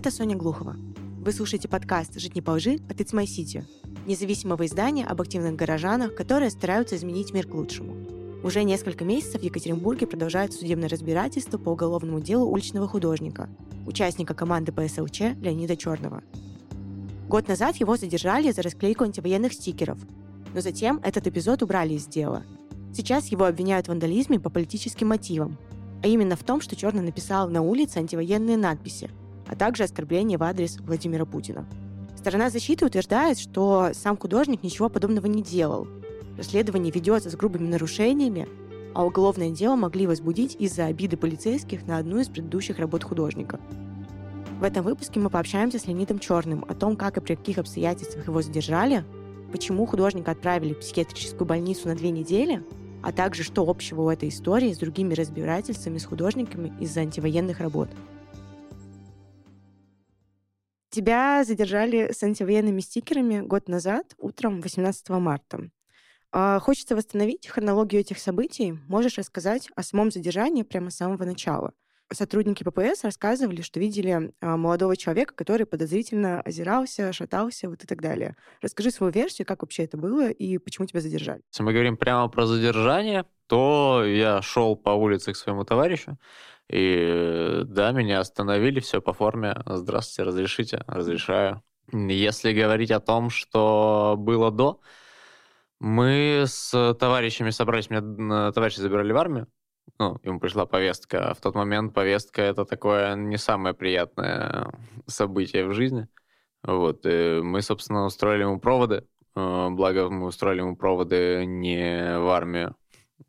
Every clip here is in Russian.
это Соня Глухова. Вы слушаете подкаст «Жить не по лжи» от It's My City, независимого издания об активных горожанах, которые стараются изменить мир к лучшему. Уже несколько месяцев в Екатеринбурге продолжает судебное разбирательство по уголовному делу уличного художника, участника команды ПСЛЧ Леонида Черного. Год назад его задержали за расклейку антивоенных стикеров, но затем этот эпизод убрали из дела. Сейчас его обвиняют в вандализме по политическим мотивам, а именно в том, что Черный написал на улице антивоенные надписи, а также оскорбление в адрес Владимира Путина. Сторона защиты утверждает, что сам художник ничего подобного не делал, Расследование ведется с грубыми нарушениями, а уголовное дело могли возбудить из-за обиды полицейских на одну из предыдущих работ художника. В этом выпуске мы пообщаемся с Леонидом Черным о том, как и при каких обстоятельствах его задержали, почему художника отправили в психиатрическую больницу на две недели, а также что общего у этой истории с другими разбирательствами с художниками из-за антивоенных работ. Тебя задержали с антивоенными стикерами год назад, утром 18 марта. А, хочется восстановить хронологию этих событий. Можешь рассказать о самом задержании прямо с самого начала? Сотрудники ППС рассказывали, что видели а, молодого человека, который подозрительно озирался, шатался, вот и так далее. Расскажи свою версию, как вообще это было и почему тебя задержали. Мы говорим прямо про задержание, то я шел по улице к своему товарищу, и да, меня остановили, все по форме. Здравствуйте, разрешите? Разрешаю. Если говорить о том, что было до, мы с товарищами собрались, меня товарищи забирали в армию, ну, ему пришла повестка. В тот момент повестка это такое не самое приятное событие в жизни. Вот, и мы, собственно, устроили ему проводы. Э, благо, мы устроили ему проводы не в армию,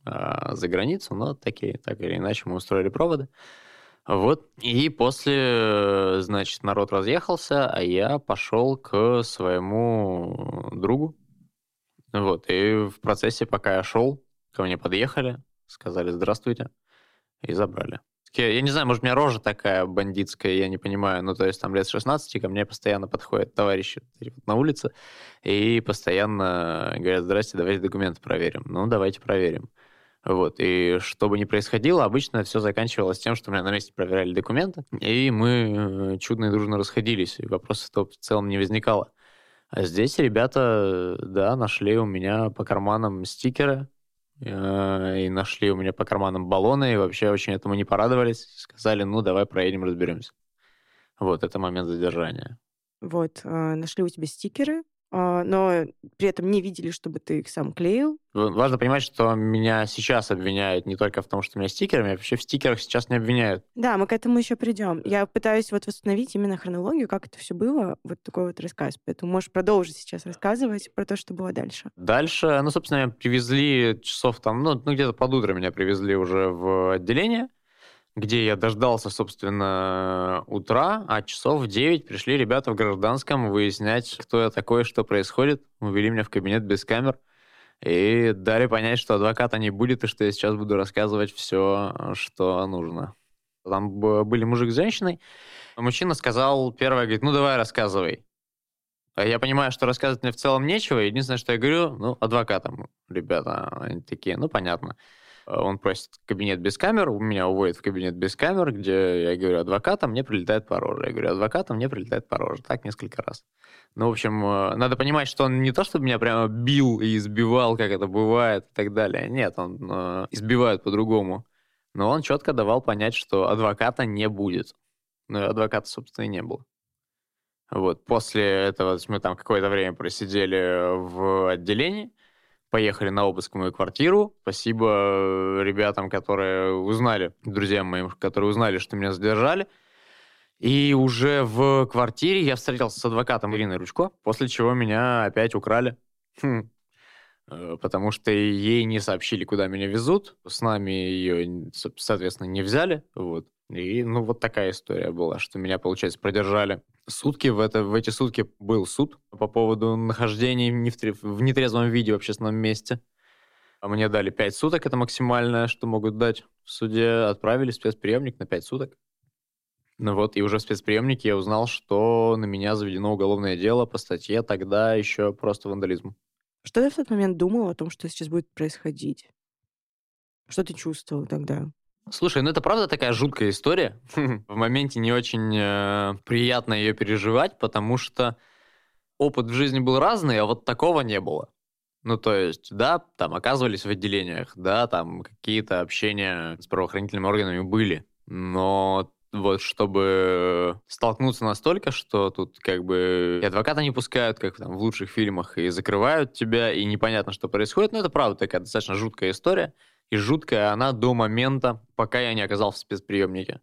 а за границу, но такие, так или иначе, мы устроили проводы. Вот, и после, значит, народ разъехался, а я пошел к своему другу, вот, и в процессе, пока я шел, ко мне подъехали, сказали «здравствуйте» и забрали. Я не знаю, может, у меня рожа такая бандитская, я не понимаю. Ну, то есть там лет 16 ко мне постоянно подходят товарищи на улице и постоянно говорят, здрасте, давайте документы проверим. Ну, давайте проверим. Вот, и что бы ни происходило, обычно все заканчивалось тем, что меня на месте проверяли документы, и мы э, чудно и дружно расходились, и вопросов в целом не возникало. А здесь ребята, да, нашли у меня по карманам стикеры, э, и нашли у меня по карманам баллоны, и вообще очень этому не порадовались. Сказали, ну, давай проедем, разберемся. Вот, это момент задержания. Вот, э, нашли у тебя стикеры, но при этом не видели, чтобы ты их сам клеил. Важно понимать, что меня сейчас обвиняют не только в том, что у меня стикеры, меня вообще в стикерах сейчас не обвиняют. Да, мы к этому еще придем. Я пытаюсь вот восстановить именно хронологию, как это все было, вот такой вот рассказ. Поэтому можешь продолжить сейчас рассказывать про то, что было дальше. Дальше, ну, собственно, привезли часов там, ну, ну где-то под утро меня привезли уже в отделение где я дождался, собственно, утра, а часов в 9 пришли ребята в гражданском выяснять, кто я такой, что происходит. Увели меня в кабинет без камер и дали понять, что адвоката не будет, и что я сейчас буду рассказывать все, что нужно. Там были мужик с женщиной. Мужчина сказал, первое, говорит, ну давай рассказывай. А я понимаю, что рассказывать мне в целом нечего. Единственное, что я говорю, ну, адвокатам, ребята, они такие, ну, понятно. Он просит кабинет без камер, у меня уводит в кабинет без камер, где я говорю адвоката, мне прилетает по роже. Я говорю адвоката, мне прилетает по роже. Так несколько раз. Ну, в общем, э, надо понимать, что он не то, чтобы меня прямо бил и избивал, как это бывает и так далее. Нет, он э, избивает по-другому. Но он четко давал понять, что адвоката не будет. Ну, и адвоката, собственно, и не было. Вот, после этого мы там какое-то время просидели в отделении, поехали на обыск в мою квартиру. Спасибо э, ребятам, которые узнали, друзьям моим, которые узнали, что меня задержали. И уже в квартире я встретился с адвокатом Ириной Ручко, после чего меня опять украли. Хм. Э, потому что ей не сообщили, куда меня везут. С нами ее, соответственно, не взяли. Вот. И, ну, вот такая история была, что меня, получается, продержали сутки. В, это, в эти сутки был суд по поводу нахождения не в, в нетрезвом виде в общественном месте. А мне дали 5 суток, это максимальное, что могут дать в суде. Отправили в спецприемник на 5 суток. Ну вот, и уже в спецприемнике я узнал, что на меня заведено уголовное дело по статье тогда еще просто вандализм. Что ты в тот момент думал о том, что сейчас будет происходить? Что ты чувствовал тогда? Слушай, ну это правда такая жуткая история. В моменте не очень э, приятно ее переживать, потому что опыт в жизни был разный, а вот такого не было. Ну, то есть, да, там оказывались в отделениях, да, там какие-то общения с правоохранительными органами были, но вот чтобы столкнуться настолько, что тут как бы и адвоката не пускают, как там в лучших фильмах, и закрывают тебя, и непонятно, что происходит. Но это правда такая достаточно жуткая история. И жуткая она до момента, пока я не оказался в спецприемнике.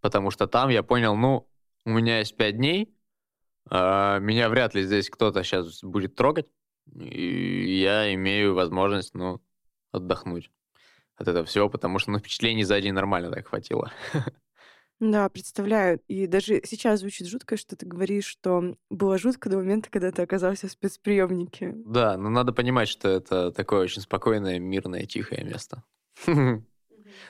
Потому что там я понял, ну, у меня есть пять дней, а меня вряд ли здесь кто-то сейчас будет трогать, и я имею возможность, ну, отдохнуть от этого всего, потому что, ну, впечатлений за день нормально так хватило. Да, представляю. И даже сейчас звучит жутко, что ты говоришь, что было жутко до момента, когда ты оказался в спецприемнике. Да, но надо понимать, что это такое очень спокойное, мирное, тихое место.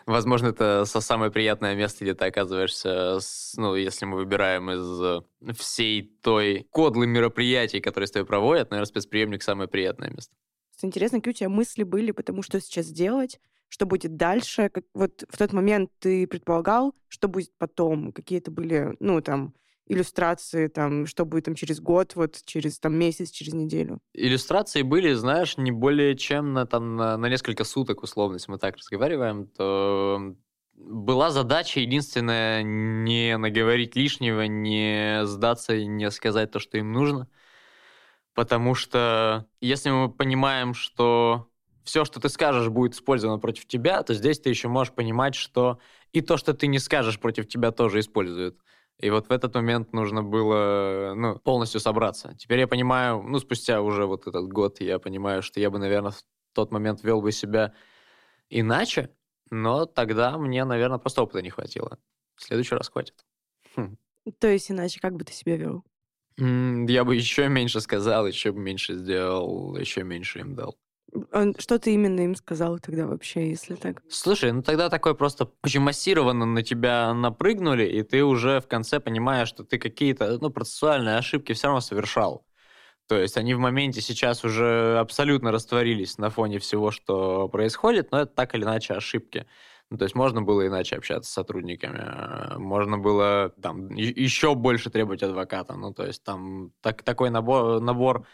Возможно, это самое приятное место, где ты оказываешься, ну, если мы выбираем из всей той кодлы мероприятий, которые с тобой проводят, наверное, спецприемник самое приятное место. Интересно, какие у тебя мысли были, потому что сейчас делать, что будет дальше? Как, вот в тот момент ты предполагал, что будет потом? Какие-то были, ну, там, иллюстрации, там, что будет там через год, вот через там месяц, через неделю? Иллюстрации были, знаешь, не более чем на, там, на, на несколько суток, условно, если мы так разговариваем, то была задача единственная не наговорить лишнего, не сдаться и не сказать то, что им нужно. Потому что если мы понимаем, что все, что ты скажешь, будет использовано против тебя, то здесь ты еще можешь понимать, что и то, что ты не скажешь против тебя, тоже используют. И вот в этот момент нужно было ну, полностью собраться. Теперь я понимаю, ну, спустя уже вот этот год, я понимаю, что я бы, наверное, в тот момент вел бы себя иначе, но тогда мне, наверное, просто опыта не хватило. В следующий раз хватит. Хм. То есть иначе как бы ты себя вел? Я бы еще меньше сказал, еще меньше сделал, еще меньше им дал. Что ты именно им сказал тогда вообще, если так? Слушай, ну тогда такой просто очень массированно на тебя напрыгнули, и ты уже в конце понимаешь, что ты какие-то ну, процессуальные ошибки все равно совершал. То есть они в моменте сейчас уже абсолютно растворились на фоне всего, что происходит, но это так или иначе ошибки. Ну, то есть можно было иначе общаться с сотрудниками, можно было там еще больше требовать адвоката. Ну, то есть там так, такой набор, набор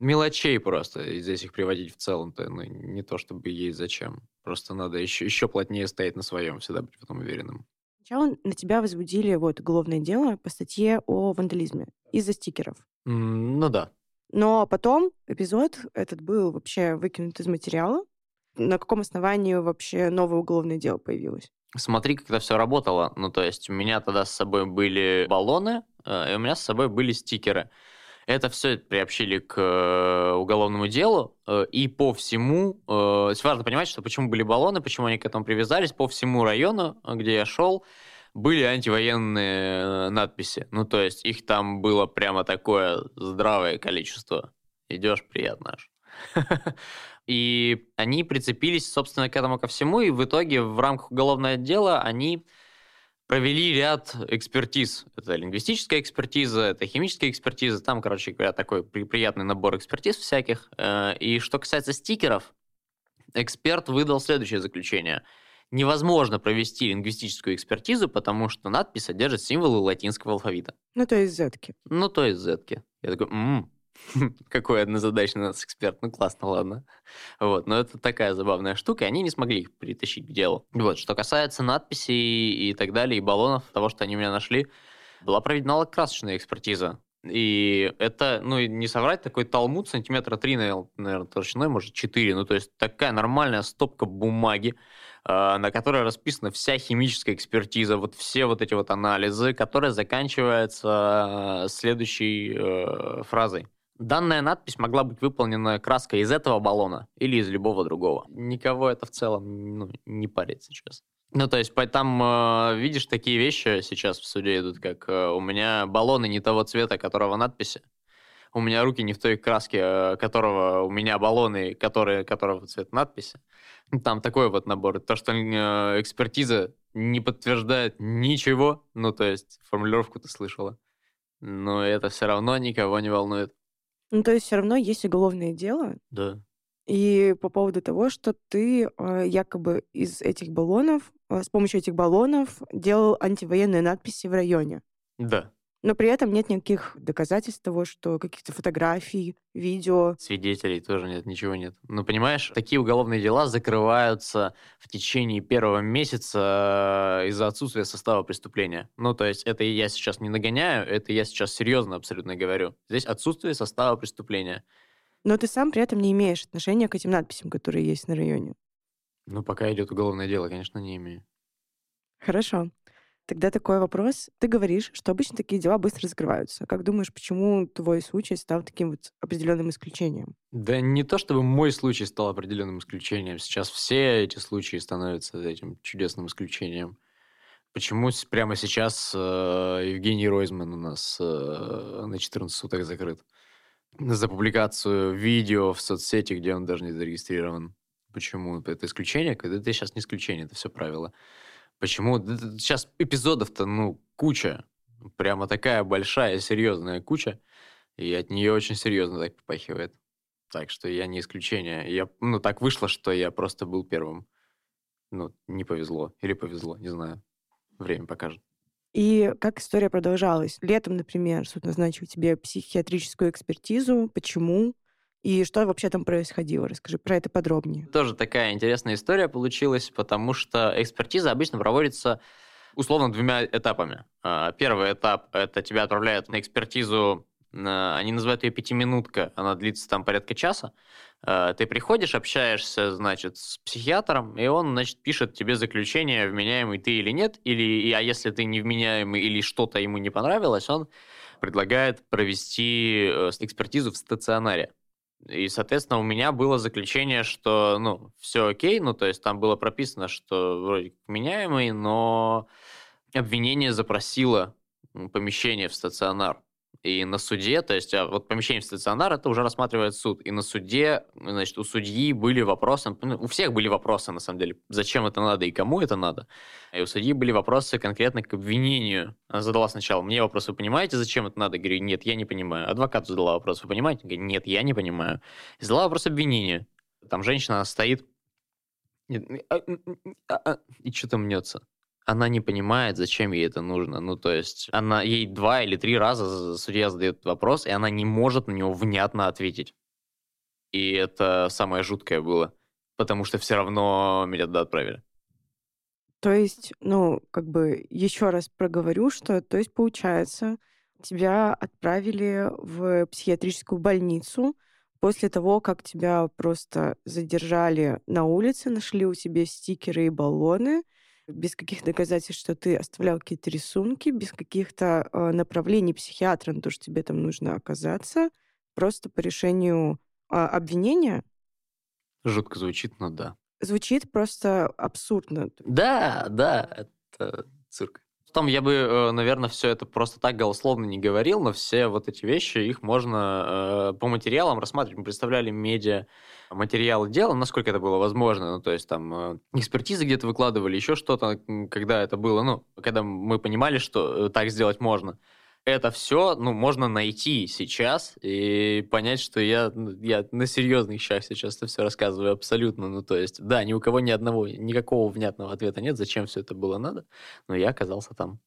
мелочей просто, и здесь их приводить в целом-то, ну, не то чтобы есть зачем. Просто надо еще, еще плотнее стоять на своем, всегда быть в этом уверенным. Сначала на тебя возбудили вот уголовное дело по статье о вандализме из-за стикеров. Mm, ну да. Но потом эпизод этот был вообще выкинут из материала. На каком основании вообще новое уголовное дело появилось? Смотри, как это все работало. Ну, то есть у меня тогда с собой были баллоны, э, и у меня с собой были стикеры. Это все приобщили к э, уголовному делу, э, и по всему, э, важно понимать, что почему были баллоны, почему они к этому привязались, по всему району, где я шел, были антивоенные надписи. Ну, то есть их там было прямо такое здравое количество. Идешь, приятно аж. И они прицепились, собственно, к этому ко всему, и в итоге в рамках уголовного дела они провели ряд экспертиз. Это лингвистическая экспертиза, это химическая экспертиза. Там, короче говоря, такой приятный набор экспертиз всяких. Э, и что касается стикеров, эксперт выдал следующее заключение. Невозможно провести лингвистическую экспертизу, потому что надпись содержит символы латинского алфавита. Ну, то есть зетки. Ну, то есть зетки. Я такой, м-м, Какой однозадачный у нас эксперт. Ну, классно, ладно. Вот, но это такая забавная штука, и они не смогли их притащить к делу. Вот, что касается надписей и так далее, и баллонов, того, что они у меня нашли, была проведена красочная экспертиза. И это, ну, не соврать, такой талмуд сантиметра 3, наверное, толщиной, может, 4. Ну, то есть такая нормальная стопка бумаги, а, на которой расписана вся химическая экспертиза, вот все вот эти вот анализы, которые заканчиваются а, следующей э, фразой. Данная надпись могла быть выполнена краской из этого баллона или из любого другого. Никого это в целом ну, не парит сейчас. Ну, то есть там э, видишь такие вещи сейчас в суде идут, как э, у меня баллоны не того цвета, которого надписи. У меня руки не в той краске, э, которого у меня баллоны, которые, которого цвет надписи. Там такой вот набор. То, что э, экспертиза не подтверждает ничего, ну, то есть формулировку ты слышала, но это все равно никого не волнует. Ну, то есть все равно есть уголовное дело. Да. И по поводу того, что ты э, якобы из этих баллонов, э, с помощью этих баллонов делал антивоенные надписи в районе. Да. Но при этом нет никаких доказательств того, что каких-то фотографий, видео. Свидетелей тоже нет, ничего нет. Ну, понимаешь, такие уголовные дела закрываются в течение первого месяца э, из-за отсутствия состава преступления. Ну, то есть это я сейчас не нагоняю, это я сейчас серьезно абсолютно говорю. Здесь отсутствие состава преступления. Но ты сам при этом не имеешь отношения к этим надписям, которые есть на районе. Ну, пока идет уголовное дело, конечно, не имею. Хорошо. Тогда такой вопрос. Ты говоришь, что обычно такие дела быстро закрываются. Как думаешь, почему твой случай стал таким вот определенным исключением? Да не то, чтобы мой случай стал определенным исключением. Сейчас все эти случаи становятся этим чудесным исключением. Почему прямо сейчас э, Евгений Ройзман у нас э, на 14 суток закрыт? За публикацию видео в соцсети, где он даже не зарегистрирован. Почему? Это исключение? Это сейчас не исключение, это все правило. Почему? Сейчас эпизодов-то, ну, куча. Прямо такая большая, серьезная куча. И от нее очень серьезно так попахивает. Так что я не исключение. Я, ну, так вышло, что я просто был первым. Ну, не повезло. Или повезло, не знаю. Время покажет. И как история продолжалась? Летом, например, суд назначил тебе психиатрическую экспертизу. Почему? И что вообще там происходило? Расскажи про это подробнее. Тоже такая интересная история получилась, потому что экспертиза обычно проводится условно двумя этапами. А, первый этап – это тебя отправляют на экспертизу, они называют ее пятиминутка, она длится там порядка часа. А, ты приходишь, общаешься, значит, с психиатром, и он, значит, пишет тебе заключение, вменяемый ты или нет, или, а если ты невменяемый или что-то ему не понравилось, он предлагает провести э, экспертизу в стационаре. И, соответственно, у меня было заключение, что, ну, все окей, ну, то есть там было прописано, что вроде меняемый, но обвинение запросило помещение в стационар. И на суде, то есть а вот помещение в стационар, это уже рассматривает суд. И на суде, значит, у судьи были вопросы, ну, у всех были вопросы, на самом деле, зачем это надо и кому это надо. И у судьи были вопросы конкретно к обвинению. Она задала сначала мне вопрос, вы понимаете, зачем это надо? Я говорю, нет, я не понимаю. Адвокату задала вопрос, вы понимаете? Я говорю, нет, я не понимаю. И задала вопрос обвинению. Там женщина стоит а, а, и что-то мнется она не понимает, зачем ей это нужно. Ну, то есть, она ей два или три раза судья задает вопрос, и она не может на него внятно ответить. И это самое жуткое было, потому что все равно меня туда отправили. То есть, ну, как бы еще раз проговорю, что, то есть, получается, тебя отправили в психиатрическую больницу после того, как тебя просто задержали на улице, нашли у тебя стикеры и баллоны, без каких доказательств, что ты оставлял какие-то рисунки, без каких-то э, направлений психиатра на то, что тебе там нужно оказаться, просто по решению э, обвинения. Жутко звучит, но да. Звучит просто абсурдно. Да, да, это цирк. Потом я бы, э, наверное, все это просто так голословно не говорил, но все вот эти вещи, их можно э, по материалам рассматривать. Мы представляли медиа материалы дела, насколько это было возможно. Ну, то есть там э, экспертизы где-то выкладывали, еще что-то, когда это было, ну, когда мы понимали, что так сделать можно это все, ну, можно найти сейчас и понять, что я, ну, я на серьезных щах сейчас это все рассказываю абсолютно. Ну, то есть, да, ни у кого ни одного, никакого внятного ответа нет, зачем все это было надо, но я оказался там.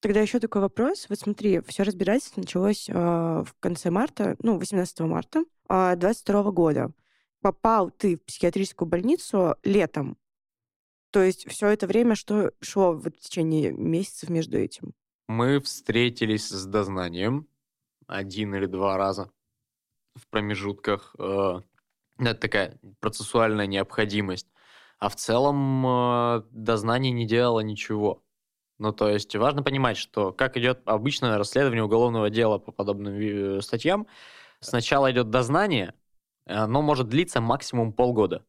Тогда еще такой вопрос. Вот смотри, все разбирательство началось э, в конце марта, ну, 18 марта э, а, 22 года. Попал ты в психиатрическую больницу летом. То есть все это время что шло в течение месяцев между этим? Мы встретились с дознанием один или два раза в промежутках. Э, это такая процессуальная необходимость. А в целом э, дознание не делало ничего. Ну, то есть важно понимать, что как идет обычное расследование уголовного дела по подобным э, статьям, сначала идет дознание, оно может длиться максимум полгода.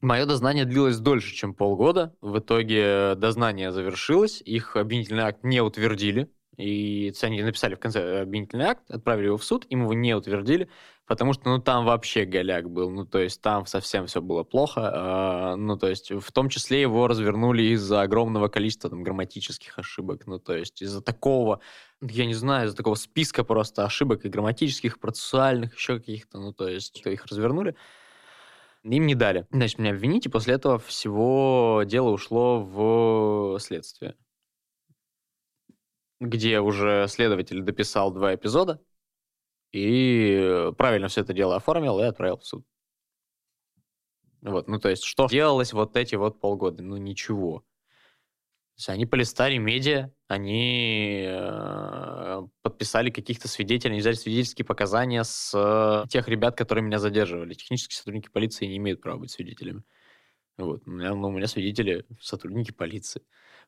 Мое дознание длилось дольше, чем полгода. В итоге дознание завершилось, их обвинительный акт не утвердили. И они написали в конце обвинительный акт, отправили его в суд, им его не утвердили, потому что, ну, там вообще голяк был, ну, то есть там совсем все было плохо, э, ну, то есть в том числе его развернули из-за огромного количества там грамматических ошибок, ну, то есть из-за такого, я не знаю, из-за такого списка просто ошибок и грамматических, процессуальных, еще каких-то, ну, то есть их развернули. Им не дали. Значит, меня обвинить, и после этого всего дело ушло в следствие. Где уже следователь дописал два эпизода и правильно все это дело оформил и отправил в суд. Вот, ну то есть, что делалось вот эти вот полгода? Ну ничего. То есть они полистали медиа, они э, подписали каких-то свидетелей, они взяли свидетельские показания с э, тех ребят, которые меня задерживали. Технические сотрудники полиции не имеют права быть свидетелями. Вот. У, меня, ну, у меня свидетели сотрудники полиции.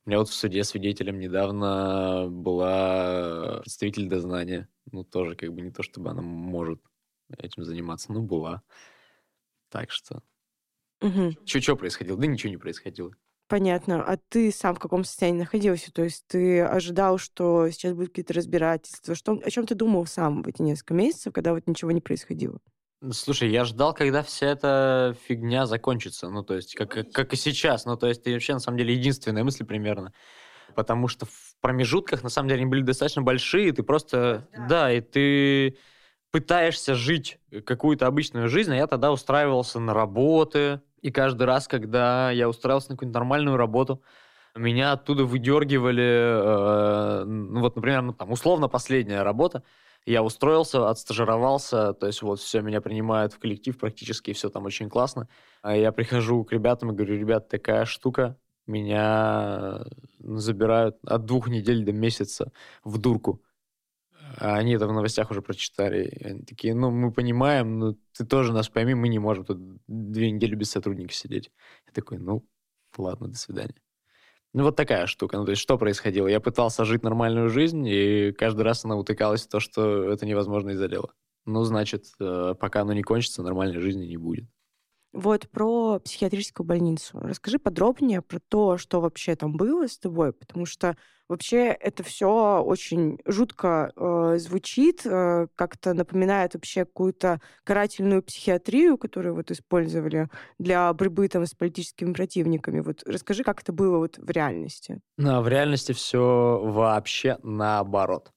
У меня вот в суде свидетелем недавно была представитель дознания. Ну, тоже как бы не то, чтобы она может этим заниматься, но была. Так что... Угу. Что происходило? Да ничего не происходило. Понятно. А ты сам в каком состоянии находился? То есть ты ожидал, что сейчас будут какие-то разбирательства? Что, о чем ты думал сам в эти несколько месяцев, когда вот ничего не происходило? Слушай, я ждал, когда вся эта фигня закончится. Ну, то есть, как, как, как и сейчас. Ну, то есть, это вообще, на самом деле, единственная мысль примерно. Потому что в промежутках, на самом деле, они были достаточно большие, ты просто... Да, да и ты пытаешься жить какую-то обычную жизнь, а я тогда устраивался на работы, и каждый раз, когда я устраивался на какую-нибудь нормальную работу, меня оттуда выдергивали, э, ну вот, например, ну, там, условно последняя работа, я устроился, отстажировался, то есть вот все, меня принимают в коллектив практически, все там очень классно. А я прихожу к ребятам и говорю, ребят, такая штука, меня забирают от двух недель до месяца в дурку. А они это в новостях уже прочитали. Они такие, ну, мы понимаем, но ты тоже нас пойми, мы не можем тут две недели без сотрудника сидеть. Я такой, ну, ладно, до свидания. Ну, вот такая штука. Ну, то есть, что происходило? Я пытался жить нормальную жизнь, и каждый раз она утыкалась в то, что это невозможно из-за дела. Ну, значит, э, пока оно не кончится, нормальной жизни не будет. Вот про психиатрическую больницу. Расскажи подробнее про то, что вообще там было с тобой, потому что вообще это все очень жутко э, звучит, э, как-то напоминает вообще какую-то карательную психиатрию, которую вот использовали для борьбы там с политическими противниками. Вот расскажи, как это было вот в реальности. Ну, в реальности все вообще наоборот.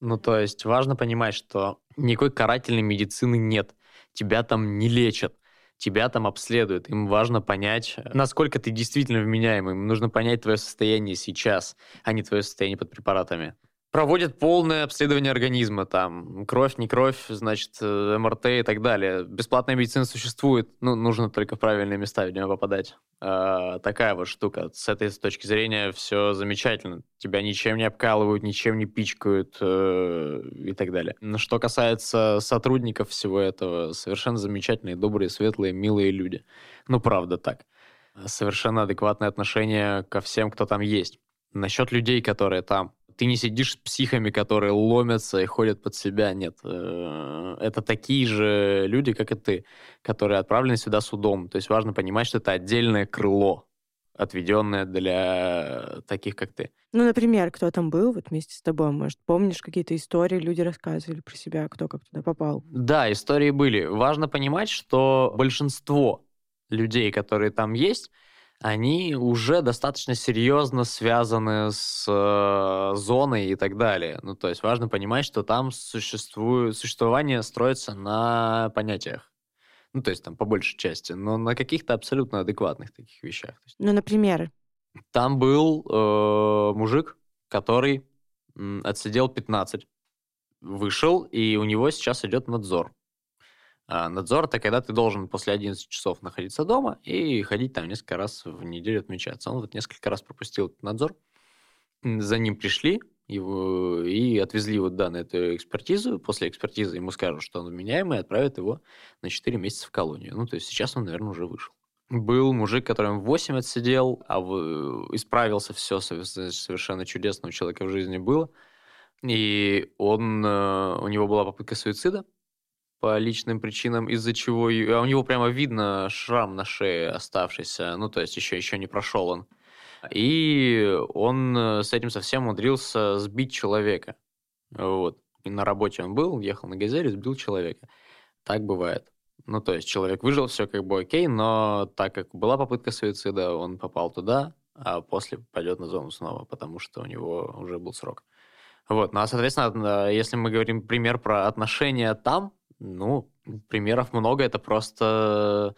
Ну, то есть важно понимать, что никакой карательной медицины нет. Тебя там не лечат тебя там обследуют. Им важно понять, насколько ты действительно вменяемый. Им нужно понять твое состояние сейчас, а не твое состояние под препаратами проводят полное обследование организма, там, кровь, не кровь, значит, э, МРТ и так далее. Бесплатная медицина существует, ну, нужно только в правильные места, видимо, попадать. А, такая вот штука. С этой точки зрения все замечательно. Тебя ничем не обкалывают, ничем не пичкают э, и так далее. Но что касается сотрудников всего этого, совершенно замечательные, добрые, светлые, милые люди. Ну, правда так. Совершенно адекватное отношение ко всем, кто там есть. Насчет людей, которые там, ты не сидишь с психами, которые ломятся и ходят под себя. Нет. Э, это такие же люди, как и ты, которые отправлены сюда судом. То есть важно понимать, что это отдельное крыло, отведенное для таких, как ты. Ну, например, кто там был вот вместе с тобой? Может, помнишь какие-то истории, люди рассказывали про себя, кто как туда попал? Да, истории были. Важно понимать, что большинство людей, которые там есть, они уже достаточно серьезно связаны с э, зоной и так далее. Ну, то есть важно понимать, что там существует, существование строится на понятиях. Ну, то есть там по большей части, но на каких-то абсолютно адекватных таких вещах. Ну, например? Там был э, мужик, который отсидел 15, вышел, и у него сейчас идет надзор. А надзор – это когда ты должен после 11 часов находиться дома и ходить там несколько раз в неделю отмечаться. Он вот несколько раз пропустил этот надзор. За ним пришли его, и отвезли вот да, на эту экспертизу. После экспертизы ему скажут, что он вменяемый, и отправят его на 4 месяца в колонию. Ну, то есть сейчас он, наверное, уже вышел. Был мужик, который 8 отсидел, а исправился все совершенно чудесно у человека в жизни было. И он, э, у него была попытка суицида, по личным причинам, из-за чего... А у него прямо видно шрам на шее оставшийся, ну, то есть еще, еще не прошел он. И он э, с этим совсем умудрился сбить человека. Вот. И на работе он был, ехал на газели, сбил человека. Так бывает. Ну, то есть человек выжил, все как бы окей, но так как была попытка суицида, он попал туда, а после пойдет на зону снова, потому что у него уже был срок. Вот, ну а, соответственно, если мы говорим пример про отношения там, ну, примеров много, это просто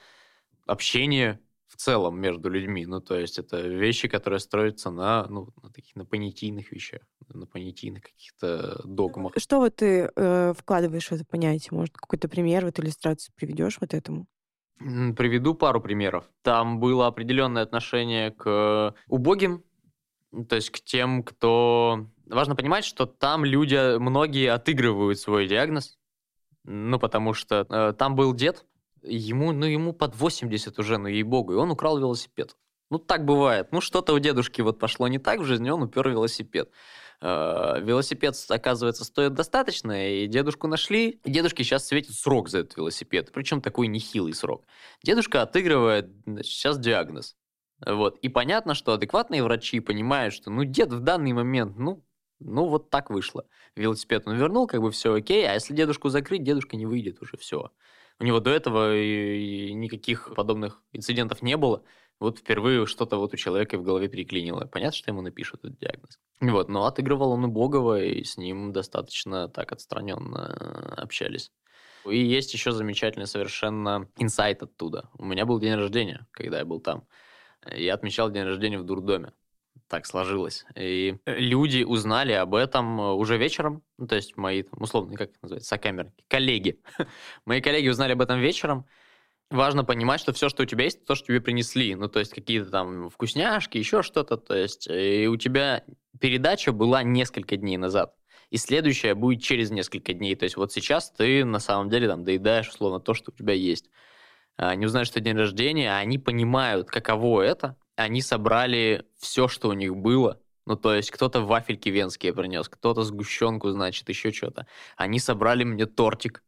общение в целом между людьми. Ну, то есть это вещи, которые строятся на, ну, на таких на понятийных вещах, на понятийных каких-то догмах. Что вот ты э, вкладываешь в это понятие? Может, какой-то пример, вот иллюстрацию приведешь вот этому? Приведу пару примеров. Там было определенное отношение к убогим, то есть к тем, кто... Важно понимать, что там люди, многие отыгрывают свой диагноз, ну, потому что э, там был дед, ему, ну, ему под 80 уже, ну, ей-богу, и он украл велосипед. Ну, так бывает. Ну, что-то у дедушки вот пошло не так в жизни, он упер велосипед. Э, велосипед, оказывается, стоит достаточно, и дедушку нашли. И дедушке сейчас светит срок за этот велосипед, причем такой нехилый срок. Дедушка отыгрывает сейчас диагноз. Вот. И понятно, что адекватные врачи понимают, что ну дед в данный момент, ну, ну вот так вышло. Велосипед он вернул, как бы все окей, а если дедушку закрыть, дедушка не выйдет уже, все. У него до этого и никаких подобных инцидентов не было. Вот впервые что-то вот у человека в голове переклинило. Понятно, что ему напишут этот диагноз. Вот, но отыгрывал он убогого, и с ним достаточно так отстраненно общались. И есть еще замечательный совершенно инсайт оттуда. У меня был день рождения, когда я был там. Я отмечал день рождения в дурдоме так сложилось. И люди узнали об этом э, уже вечером, ну, то есть мои, там, условно, как это называется, сокамерники, коллеги. мои коллеги узнали об этом вечером. Важно понимать, что все, что у тебя есть, то, что тебе принесли. Ну, то есть какие-то там вкусняшки, еще что-то. То есть и у тебя передача была несколько дней назад. И следующая будет через несколько дней. То есть вот сейчас ты на самом деле там доедаешь, условно, то, что у тебя есть. Они узнают, что день рождения, а они понимают, каково это, они собрали все, что у них было. Ну, то есть кто-то вафельки венские принес, кто-то сгущенку, значит, еще что-то. Они собрали мне тортик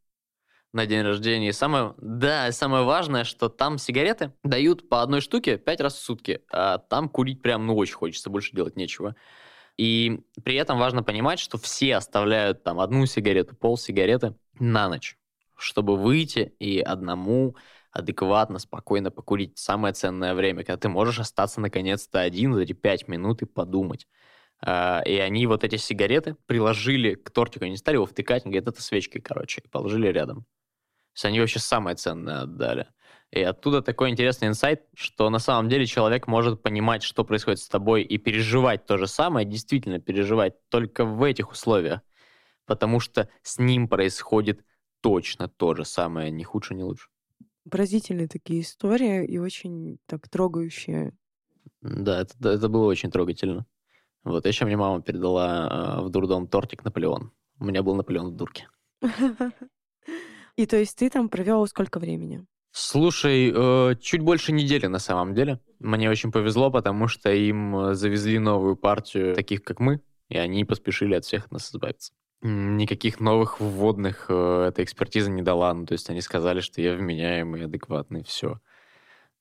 на день рождения. И самое, да, самое важное, что там сигареты дают по одной штуке пять раз в сутки, а там курить прям, ну, очень хочется, больше делать нечего. И при этом важно понимать, что все оставляют там одну сигарету, пол сигареты на ночь, чтобы выйти и одному адекватно, спокойно покурить самое ценное время, когда ты можешь остаться наконец-то один за эти пять минут и подумать. А, и они вот эти сигареты приложили к тортику, они стали его втыкать, они говорят, это свечки, короче, и положили рядом. То есть они вообще самое ценное отдали. И оттуда такой интересный инсайт, что на самом деле человек может понимать, что происходит с тобой, и переживать то же самое, действительно переживать только в этих условиях. Потому что с ним происходит точно то же самое, ни хуже, ни лучше. Поразительные такие истории и очень так трогающие. Да, это, это было очень трогательно. Вот, еще мне мама передала э, в дурдом тортик Наполеон. У меня был Наполеон в дурке. И то есть ты там провел сколько времени? Слушай, э, чуть больше недели на самом деле. Мне очень повезло, потому что им э, завезли новую партию таких, как мы, и они поспешили от всех от нас избавиться никаких новых вводных э, эта экспертиза не дала. Ну, то есть они сказали, что я вменяемый, адекватный, все.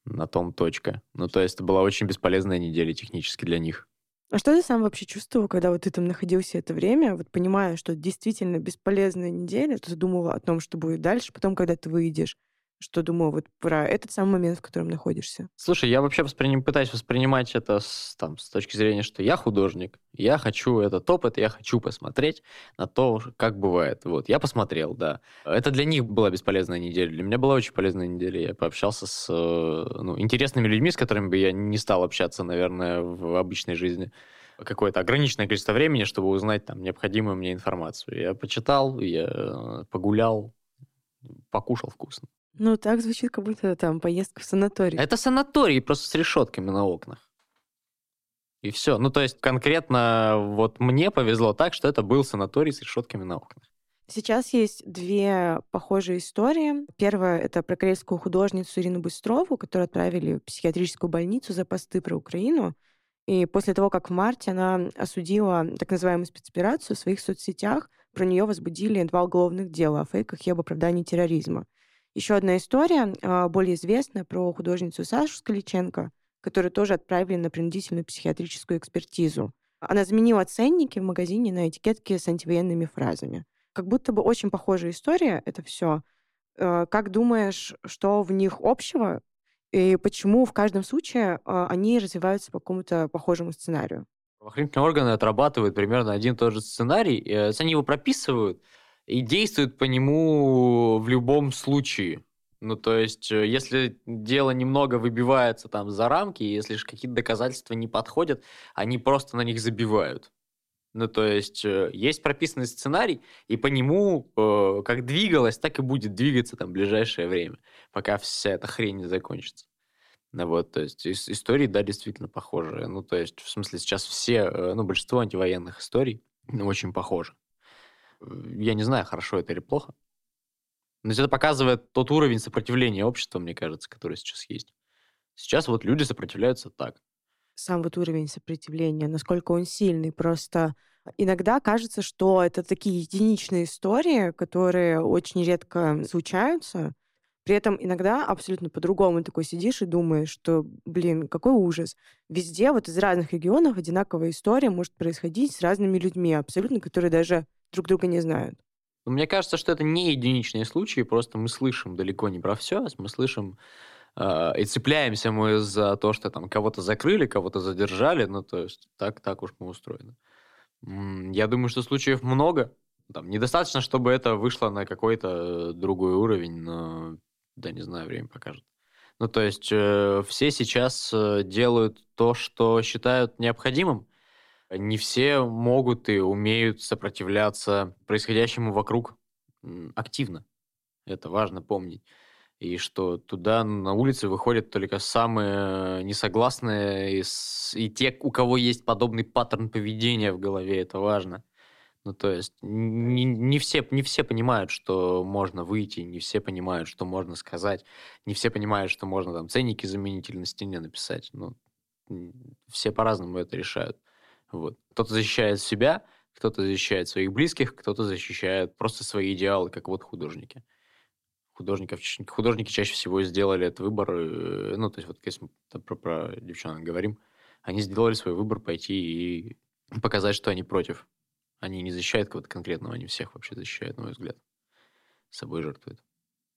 На том точка. Ну, то есть это была очень бесполезная неделя технически для них. А что ты сам вообще чувствовал, когда вот ты там находился это время, вот понимая, что действительно бесполезная неделя, ты думал о том, что будет дальше, потом, когда ты выйдешь, что думаю вот про этот самый момент, в котором находишься? Слушай, я вообще восприним, пытаюсь воспринимать это с, там, с точки зрения, что я художник, я хочу этот опыт, я хочу посмотреть на то, как бывает. Вот, я посмотрел, да. Это для них была бесполезная неделя, для меня была очень полезная неделя. Я пообщался с ну, интересными людьми, с которыми бы я не стал общаться, наверное, в обычной жизни какое-то ограниченное количество времени, чтобы узнать там необходимую мне информацию. Я почитал, я э, погулял, покушал вкусно. Ну, так звучит, как будто там поездка в санаторий. Это санаторий, просто с решетками на окнах. И все. Ну, то есть конкретно вот мне повезло так, что это был санаторий с решетками на окнах. Сейчас есть две похожие истории. Первая — это про корейскую художницу Ирину Быстрову, которую отправили в психиатрическую больницу за посты про Украину. И после того, как в марте она осудила так называемую спецоперацию в своих соцсетях, про нее возбудили два уголовных дела о фейках и об оправдании терроризма. Еще одна история, а, более известная, про художницу Сашу Скаличенко, которую тоже отправили на принудительную психиатрическую экспертизу. Она заменила ценники в магазине на этикетке с антивоенными фразами. Как будто бы очень похожая история, это все. А, как думаешь, что в них общего и почему в каждом случае а, они развиваются по какому-то похожему сценарию? Правоохранительные органы отрабатывают примерно один и тот же сценарий. Они его прописывают, и действуют по нему в любом случае. Ну, то есть, э, если дело немного выбивается там за рамки, если же какие-то доказательства не подходят, они просто на них забивают. Ну, то есть, э, есть прописанный сценарий, и по нему э, как двигалось, так и будет двигаться там ближайшее время, пока вся эта хрень не закончится. Ну, вот, то есть, истории, да, действительно похожие. Ну, то есть, в смысле, сейчас все, э, ну, большинство антивоенных историй ну, очень похожи. Я не знаю, хорошо это или плохо. Но это показывает тот уровень сопротивления общества, мне кажется, который сейчас есть. Сейчас вот люди сопротивляются так. Сам вот уровень сопротивления, насколько он сильный. Просто иногда кажется, что это такие единичные истории, которые очень редко случаются. При этом иногда абсолютно по-другому такой сидишь и думаешь, что, блин, какой ужас. Везде вот из разных регионов одинаковая история может происходить с разными людьми, абсолютно, которые даже друг друга не знают. Мне кажется, что это не единичные случаи, просто мы слышим далеко не про все, мы слышим э, и цепляемся мы за то, что там кого-то закрыли, кого-то задержали, ну то есть так, так уж мы устроены. Я думаю, что случаев много. Там, недостаточно, чтобы это вышло на какой-то другой уровень, но да не знаю, время покажет. Ну, то есть э, все сейчас э, делают то, что считают необходимым, не все могут и умеют сопротивляться происходящему вокруг активно. Это важно помнить. И что туда на улице выходят только самые несогласные и, и те, у кого есть подобный паттерн поведения в голове, это важно. Ну, то есть не, не, все, не все понимают, что можно выйти, не все понимают, что можно сказать, не все понимают, что можно там ценники заменить или на стене написать. Ну, все по-разному это решают. Вот. Кто-то защищает себя, кто-то защищает своих близких, кто-то защищает просто свои идеалы, как вот художники. Художников, художники чаще всего сделали этот выбор, э, ну, то есть вот если мы про, про девчонок говорим, они сделали свой выбор пойти и показать, что они против. Они не защищают кого-то конкретного, они всех вообще защищают, на мой взгляд. С собой жертвуют.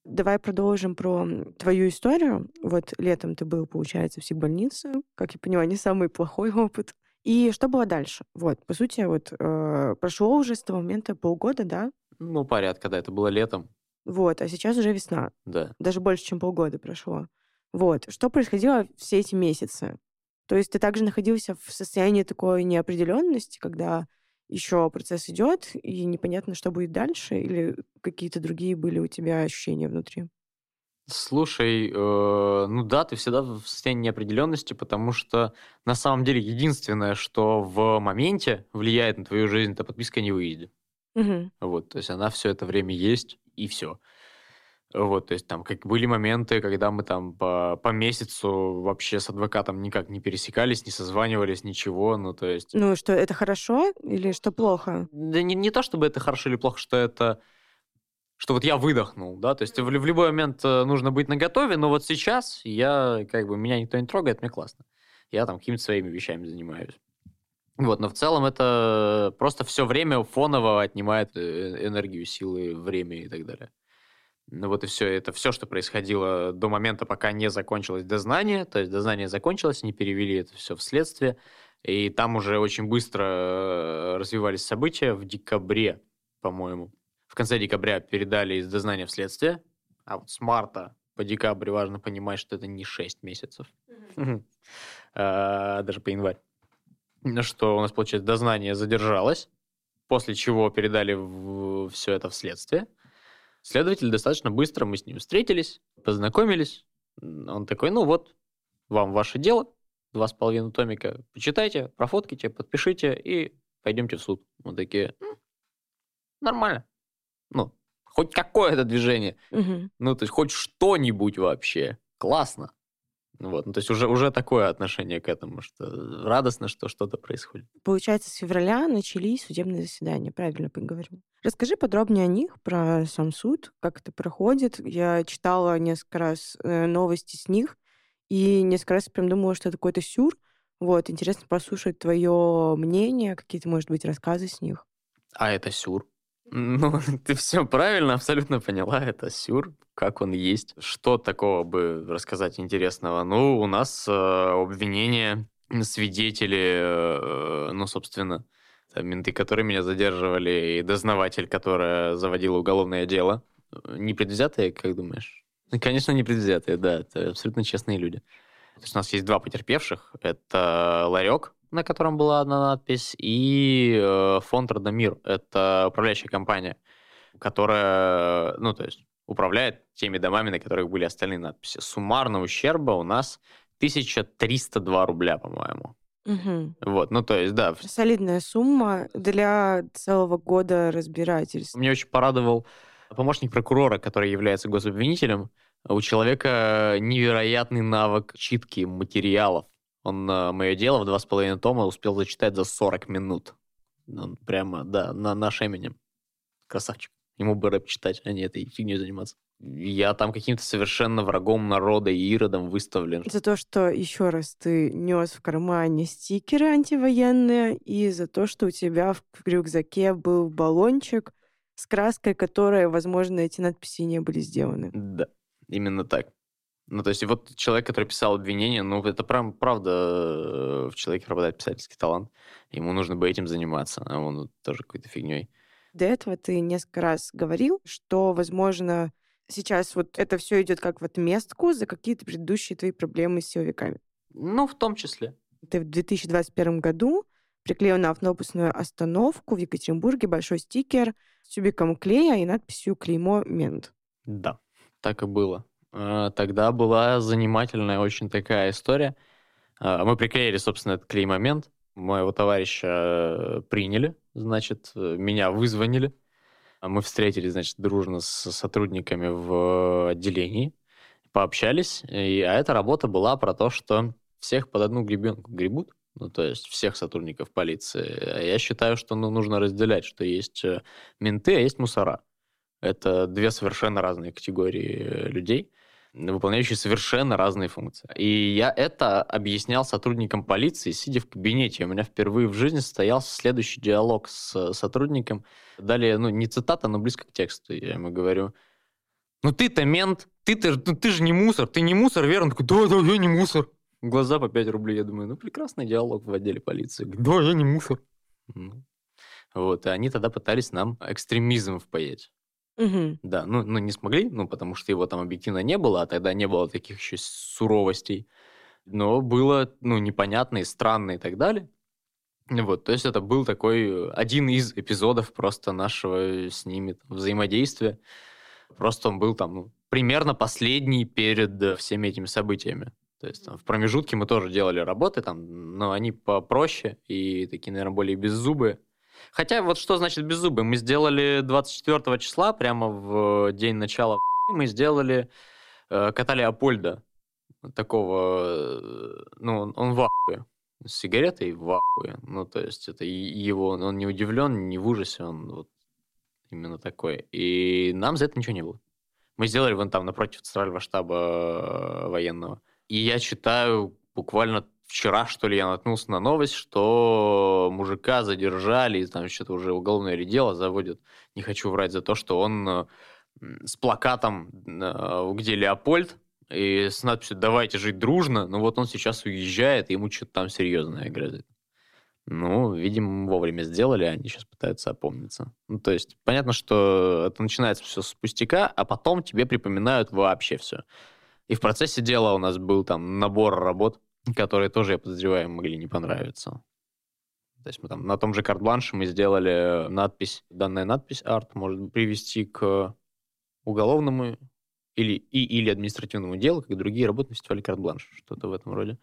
Давай продолжим про твою историю. Вот летом ты был, получается, в психбольнице. Как я понимаю, не самый плохой опыт. И что было дальше? Вот, по сути, вот э, прошло уже с того момента полгода, да? Ну, порядка, да, это было летом. Вот, а сейчас уже весна. Да. Даже больше, чем полгода прошло. Вот, что происходило все эти месяцы? То есть ты также находился в состоянии такой неопределенности, когда еще процесс идет, и непонятно, что будет дальше, или какие-то другие были у тебя ощущения внутри? Слушай, э, ну да, ты всегда в состоянии неопределенности, потому что на самом деле единственное, что в моменте влияет на твою жизнь, это подписка не выйдет. Угу. Вот, то есть она все это время есть, и все. Вот, то есть там как были моменты, когда мы там по, по месяцу вообще с адвокатом никак не пересекались, не созванивались, ничего, ну то есть... Ну что, это хорошо или что плохо? Да не, не то, чтобы это хорошо или плохо, что это что вот я выдохнул, да, то есть в, в любой момент э, нужно быть наготове, но вот сейчас я, как бы, меня никто не трогает, мне классно. Я там какими-то своими вещами занимаюсь. Вот, но в целом это просто все время фоново отнимает э, энергию, силы, время и так далее. Ну вот и все, это все, что происходило до момента, пока не закончилось дознание, то есть дознание закончилось, они перевели это все в следствие, и там уже очень быстро э, развивались события в декабре, по-моему конце декабря передали из дознания в следствие, а вот с марта по декабрь важно понимать, что это не 6 месяцев, а, даже по январь. Что у нас, получается, дознание задержалось, после чего передали все это в следствие. Следователь достаточно быстро, мы с ним встретились, познакомились. Он такой, ну вот, вам ваше дело, два с половиной томика, почитайте, профоткайте, подпишите и пойдемте в суд. Мы такие, нормально ну, хоть какое-то движение, угу. ну, то есть хоть что-нибудь вообще. Классно. Вот, ну, то есть уже, уже такое отношение к этому, что радостно, что что-то происходит. Получается, с февраля начались судебные заседания, правильно поговорим. Расскажи подробнее о них, про сам суд, как это проходит. Я читала несколько раз э, новости с них, и несколько раз прям думала, что это какой-то сюр. Вот, интересно послушать твое мнение, какие-то, может быть, рассказы с них. А это сюр? Ну, ты все правильно абсолютно поняла. Это сюр, как он есть. Что такого бы рассказать интересного? Ну, у нас э, обвинения, свидетели, э, ну, собственно, менты, которые меня задерживали, и дознаватель, которая заводила уголовное дело. Не предвзятые, как думаешь? Ну, Конечно, не предвзятые, да, это абсолютно честные люди. То есть у нас есть два потерпевших. Это ларек, на котором была одна надпись, и э, фонд Родомир. Это управляющая компания, которая, ну, то есть управляет теми домами, на которых были остальные надписи. Суммарно ущерба у нас 1302 рубля, по-моему. Мгм. Вот, ну, то есть, да, Солидная сумма для целого года разбирательств. Мне очень порадовал помощник прокурора, который является гособвинителем. У человека невероятный навык читки материалов. Он э, мое дело в два с половиной тома успел зачитать за 40 минут. Он прямо, да, на наш именем. Красавчик. Ему бы рэп читать, а не этой фигней заниматься. Я там каким-то совершенно врагом народа и иродом выставлен. За то, что еще раз ты нес в кармане стикеры антивоенные, и за то, что у тебя в рюкзаке был баллончик с краской, которой, возможно, эти надписи не были сделаны. Да, именно так. Ну, то есть, вот человек, который писал обвинение, ну, это прям, правда, э, в человеке пропадает писательский талант. Ему нужно бы этим заниматься, а он тоже какой-то фигней. До этого ты несколько раз говорил, что, возможно, сейчас вот это все идет как в отместку за какие-то предыдущие твои проблемы с силовиками. Ну, в том числе. Ты в 2021 году приклеил на автобусную остановку в Екатеринбурге большой стикер с тюбиком клея и надписью «Клеймо мент». Да, так и было. А, Тогда была занимательная очень такая история. А, Мы приклеили, собственно, этот клей-момент. Моего товарища э, приняли, значит, э, меня вызвонили. А Мы встретились, значит, дружно с сотрудниками в отделении, пообщались. И, а эта работа была про то, что всех под одну гребенку гребут, ну, то есть всех сотрудников полиции. Я считаю, что ну, нужно разделять, что есть э, менты, а есть мусора. Это две совершенно разные категории людей, выполняющие совершенно разные функции. И я это объяснял сотрудникам полиции, сидя в кабинете. У меня впервые в жизни состоялся следующий диалог с сотрудником. Далее, ну, не цитата, но близко к тексту. Я ему говорю, ну ты-то мент, ты-то, ну, ты же не мусор, ты не мусор, верно? Он такой, да, да, я не мусор. Глаза по 5 рублей. Я думаю, ну, прекрасный диалог в отделе полиции. Да, я не мусор. Ну, Вот, и они тогда пытались нам экстремизм впаять. Мгм. Да, ну, ну не смогли, ну, потому что его там объективно не было, а тогда не было таких еще суровостей. Но было, ну, непонятно и странно и так далее. Вот, то есть это был такой э, один из эпизодов просто нашего с ними там взаимодействия. Просто он был там, ну, примерно последний перед э, всеми этими событиями. То есть там, в промежутке мы тоже делали работы, там, но они попроще и такие, наверное, более беззубые. Хотя вот что значит беззубые? Мы сделали 24 числа, прямо в день начала мы сделали э, кота Леопольда. Такого, э, ну, он, в ахуе. С сигаретой в ахуе. Ну, то есть это его, он не удивлен, не в ужасе, он вот именно такой. И нам за это ничего не было. Мы сделали вон там напротив центрального штаба э, военного. И я читаю буквально вчера, что ли, я наткнулся на новость, что мужика задержали, и там что-то уже уголовное дело заводят. Не хочу врать за то, что он с плакатом, э, где Леопольд, и с надписью «Давайте жить дружно», ну вот он сейчас уезжает, ему что-то там серьезное грозит. Ну, видимо, вовремя сделали, а они сейчас пытаются опомниться. Ну, то есть, понятно, что это начинается все с пустяка, а потом тебе припоминают вообще все. И в процессе дела у нас был там набор работ, которые тоже, я подозреваю, могли не понравиться. То есть мы там на том же карт-бланше мы сделали надпись, данная надпись арт может привести к уголовному или, и, или административному делу, как и другие работы на фестивале карт-бланш, что-то в этом роде.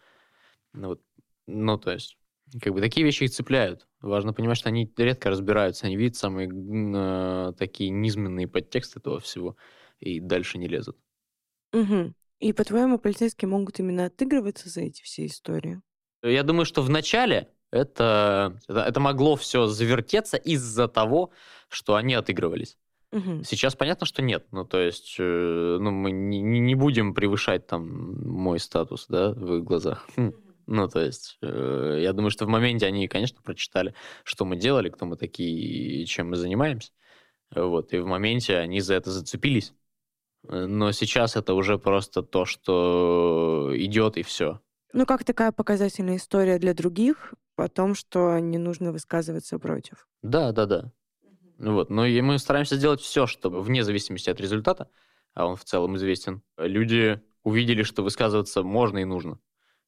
Ну, вот. ну, то есть, как бы такие вещи их цепляют. Важно понимать, что они редко разбираются, они видят самые э, такие низменные подтексты этого всего и дальше не лезут. Мгм. И, по-твоему, полицейские могут именно отыгрываться за эти все истории? Я думаю, что в начале это, это, это могло все завертеться из-за того, что они отыгрывались. Сейчас понятно, что нет. Ну, то есть, э, ну, мы не, не- не будем превышать там мой статус, да, в их глазах. Хм. Ну, то есть, э, я думаю, что в моменте они, конечно, прочитали, что мы делали, кто мы такие и чем мы занимаемся. Вот, и в моменте они за это зацепились. Э, Но сейчас это уже просто то, что идет, и все. Ну, как такая показательная история для других о том, что не нужно высказываться против. Да, да, да. Вот. Но и мы стараемся сделать все, чтобы вне зависимости от результата а он в целом известен, люди увидели, что высказываться можно и нужно.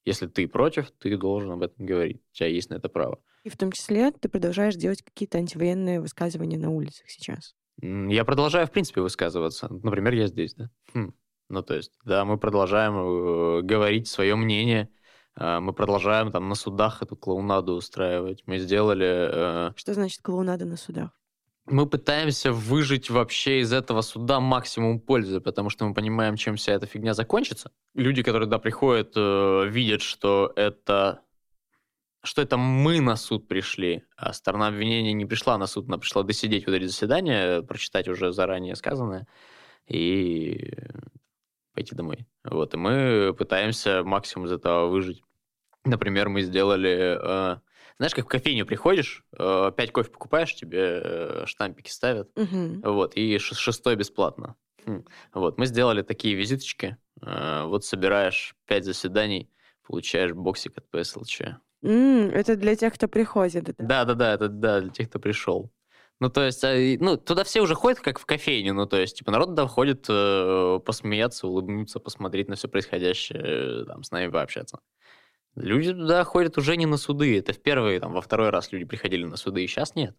Если ты против, ты должен об этом говорить. У тебя есть на это право. И в том числе ты продолжаешь делать какие-то антивоенные высказывания на улицах сейчас. Я продолжаю, в принципе, высказываться. Например, я здесь, да. Хм. Ну, то есть, да, мы продолжаем э, говорить свое мнение, э, мы продолжаем там на судах эту клоунаду устраивать. Мы сделали... Э, Что значит клоунада на судах? мы пытаемся выжить вообще из этого суда максимум пользы, потому что мы понимаем, чем вся эта фигня закончится. Люди, которые туда приходят, э, видят, что это что это мы на суд пришли, а сторона обвинения не пришла на суд, она пришла досидеть вот эти заседания, прочитать уже заранее сказанное и пойти домой. Вот, и мы пытаемся максимум из этого выжить. Например, мы сделали э, знаешь, как в кофейню приходишь, э, пять кофе покупаешь, тебе э, штампики ставят, угу. вот, и шестой бесплатно. Хм. Вот, мы сделали такие визиточки. Э, вот собираешь пять заседаний, получаешь боксик от PSLC. Mm, это для тех, кто приходит. Да, да, да, это да, для тех, кто пришел. Ну, то есть, ну, туда все уже ходят, как в кофейню, ну, то есть, типа, народ туда ходит э, посмеяться, улыбнуться, посмотреть на все происходящее, там, с нами пообщаться. Люди туда ходят уже не на суды. Это в первый, там, во второй раз люди приходили на суды, и сейчас нет.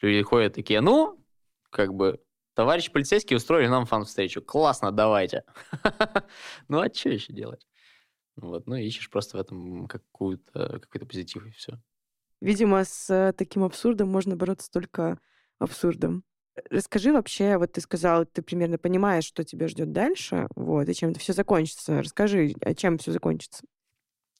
Люди ходят такие, ну, как бы, товарищ полицейский устроили нам фан-встречу. Классно, давайте. Ну, а что еще делать? Вот, ну, ищешь просто в этом какую-то, какой-то позитив, и все. Видимо, с таким абсурдом можно бороться только абсурдом. Расскажи вообще, вот ты сказал, ты примерно понимаешь, что тебя ждет дальше, вот, и чем это все закончится. Расскажи, а чем все закончится?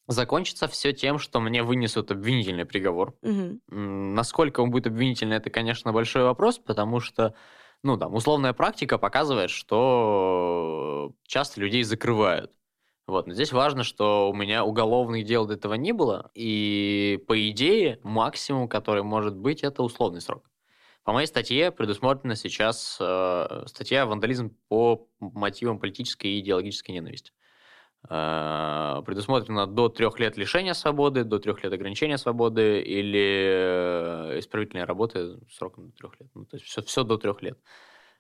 Закончится все тем, что мне вынесут обвинительный приговор. Угу. Насколько он будет обвинительный, это, конечно, большой вопрос, потому что, ну, там, условная практика показывает, что часто людей закрывают. Вот, но здесь важно, что у меня уголовных дел до этого не было, и по идее максимум, который может быть, это условный срок. По моей статье предусмотрена сейчас э, статья «Вандализм по мотивам политической и идеологической ненависти». Э, предусмотрено до трех лет лишения свободы, до трех лет ограничения свободы или э, исправительной работы сроком до трех лет. Ну, то есть все, все до трех лет.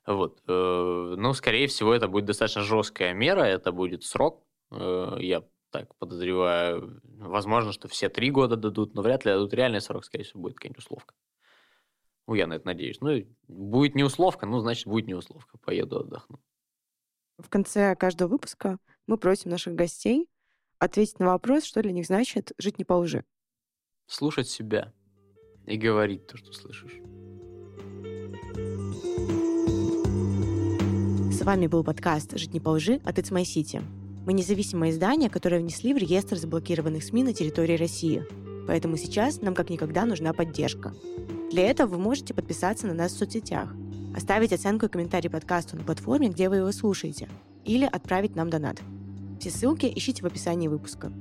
Вот. Э, ну, скорее всего, это будет достаточно жесткая мера, это будет срок. Я так подозреваю. Возможно, что все три года дадут, но вряд ли дадут реальный срок, скорее всего, будет какая-нибудь условка. Ну, я на это надеюсь. Ну, будет не условка, ну, значит, будет не условка. Поеду отдохну. В конце каждого выпуска мы просим наших гостей ответить на вопрос, что для них значит жить не по лжи. Слушать себя и говорить то, что слышишь. С вами был подкаст «Жить не по лжи» от It's My City. Мы независимое издание, которое внесли в реестр заблокированных СМИ на территории России. Поэтому сейчас нам как никогда нужна поддержка. Для этого вы можете подписаться на нас в соцсетях, оставить оценку и комментарий подкасту на платформе, где вы его слушаете, или отправить нам донат. Все ссылки ищите в описании выпуска.